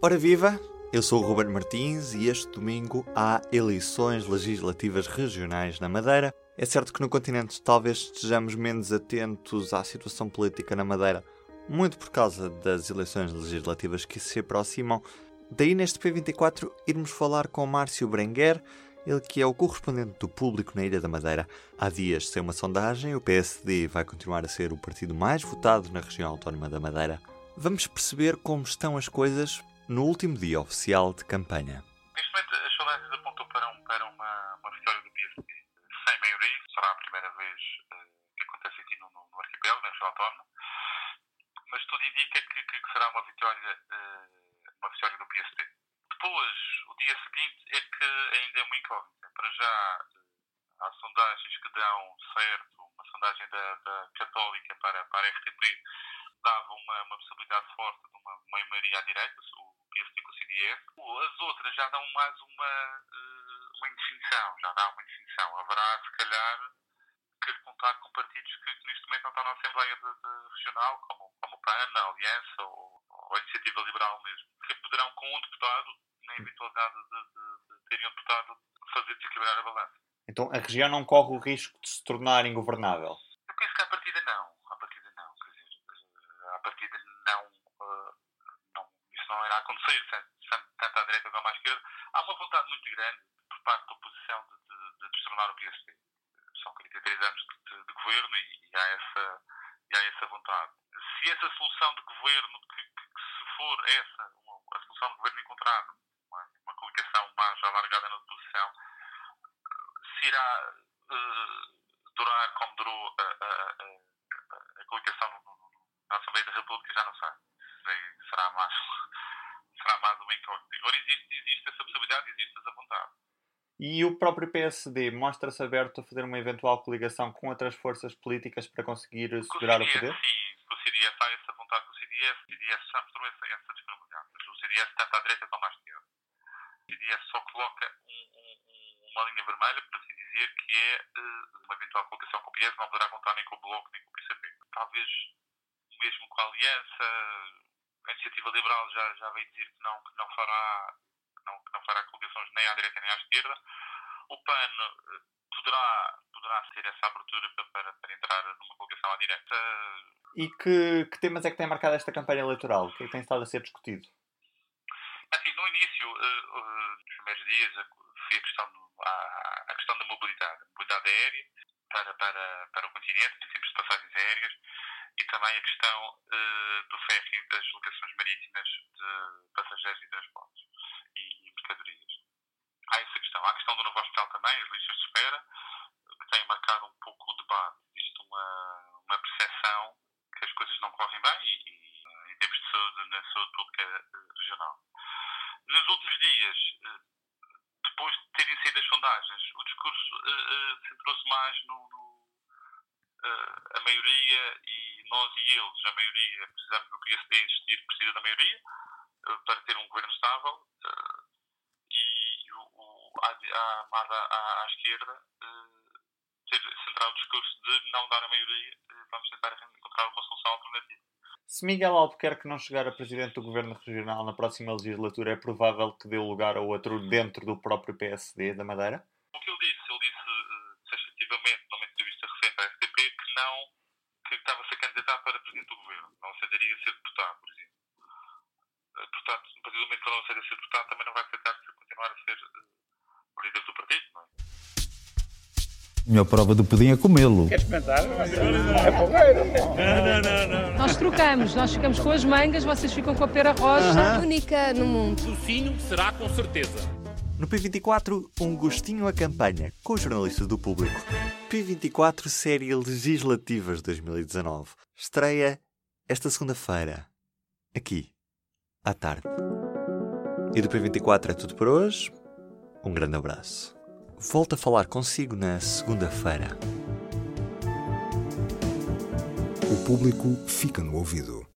Ora viva! Eu sou o Ruben Martins e este domingo há eleições legislativas regionais na Madeira. É certo que no continente talvez estejamos menos atentos à situação política na Madeira, muito por causa das eleições legislativas que se aproximam. Daí neste P24 irmos falar com Márcio Berenguer, ele que é o correspondente do público na Ilha da Madeira. Há dias, sem uma sondagem, o PSD vai continuar a ser o partido mais votado na região autónoma da Madeira. Vamos perceber como estão as coisas no último dia oficial de campanha. Neste momento, as sondagens apontam para, um, para uma, uma, vitória do PSD sem maioria. Será a primeira vez uh, que acontece aqui no, no, no arquipélago, na região autónoma. Mas tudo indica que, que, que será uma vitória, uh, uma vitória do PSD. Depois, o dia seguinte é que ainda é uma incógnita. Para já, uh, há sondagens que dão certo, uma sondagem da, da Católica para, para a RTP dava uma, uma possibilidade forte de uma, uma maioria à direita, PSD. As outras já dão mais uma, eh, uma indefinição, já dá uma indefinição. Haverá, se calhar, que contar com partidos que, que neste momento não estão na Assembleia de, de Regional, como, como o PAN, a Aliança ou, ou, a Iniciativa Liberal mesmo, que poderão, com um deputado, na eventualidade de, de, de terem um deputado, fazer desequilibrar a balança. Então a região não corre o risco de se tornar ingovernável? Eu penso que à partida não. À partida não. Quer dizer, eh, à partida não não irá acontecer, tanto à direita como à esquerda. Há uma vontade muito grande por parte da oposição de, de, de o PSD. São 43 anos de, de, de governo e, e, há essa, e há essa vontade. Se essa solução de governo, que, que, que se for essa, a solução de governo encontrada, uma, uma coligação mais alargada na oposição, se irá uh, durar como durou a, a, a, a coligação na Assembleia da República, já não sei. Será mais será mais uma incógnita. Agora existe, existe essa possibilidade, existe essa vontade. E o próprio PSD mostra-se aberto a fazer uma eventual coligação com outras forças políticas para conseguir segurar o, CDS, o poder? Sim, com o CDS há essa vontade com o CDS. O CDS já mostrou essa, essa disponibilidade. O CDS tanto à direita como à esquerda. O CDS só coloca um, um, uma linha vermelha, por assim dizer, que é uh, uma eventual coligação com o PS não poderá contar nem com o Bloco nem com o PCP. Talvez mesmo com a Aliança, a iniciativa liberal já, já veio dizer que não, que não fará que não, que não fará coligações nem à direita nem à esquerda. O PAN eh, poderá, poderá ter essa abertura para, para, para entrar numa coligação à direita. E que, que temas é que tem marcado esta campanha eleitoral? O que é que tem estado a ser discutido? Assim, no início, uh, uh, nos primeiros dias, foi a questão, do, a, a questão da mobilidade, mobilidade aérea para, para, para o continente, em termos de passagens aéreas, e também a questão uh, do ferry das locações marítimas de passageiros e transportes e, e mercadorias. Há essa questão. Há a questão do novo hospital também, as listas de espera, que tem marcado um pouco o debate. Existe uma, uma percepção que as coisas não correm bem e, e em termos de saúde, na saúde pública uh, regional. Nos últimos dias, uh, depois de terem sido as sondagens, o discurso centrou-se mais no, no a maioria e nós e eles, a maioria, precisamos do PSD existir, precisa da maioria eh, para ter um governo estável eh, e o, a, a, à, à esquerda eh, ter centrado o discurso de não dar a maioria, vamos tentar encontrar uma solução alternativa. Se Miguel Albuquerque não chegar a presidente do governo regional na próxima legislatura, é provável que dê lugar a outro dentro do próprio PSD da Madeira? Presidente do governo, não aceitaria ser deputado, por exemplo. Eh, portanto, a partir do momento que ele não aceita ser deputado, também não vai aceitar continuar a ser uh, líder do partido, não é? Melhor prova do pudim é comê-lo. Quer experimentar? É porreiro. Não, não, não, não. Nós trocamos, nós ficamos com as mangas, vocês ficam com a pera rosa. Uh -huh. Única no mundo. Docinho será com certeza. No P24, um gostinho à campanha com os jornalistas do público. P24 Série Legislativas 2019. Estreia esta segunda-feira, aqui, à tarde. E do P24 é tudo por hoje. Um grande abraço. Volto a falar consigo na segunda-feira. O público fica no ouvido.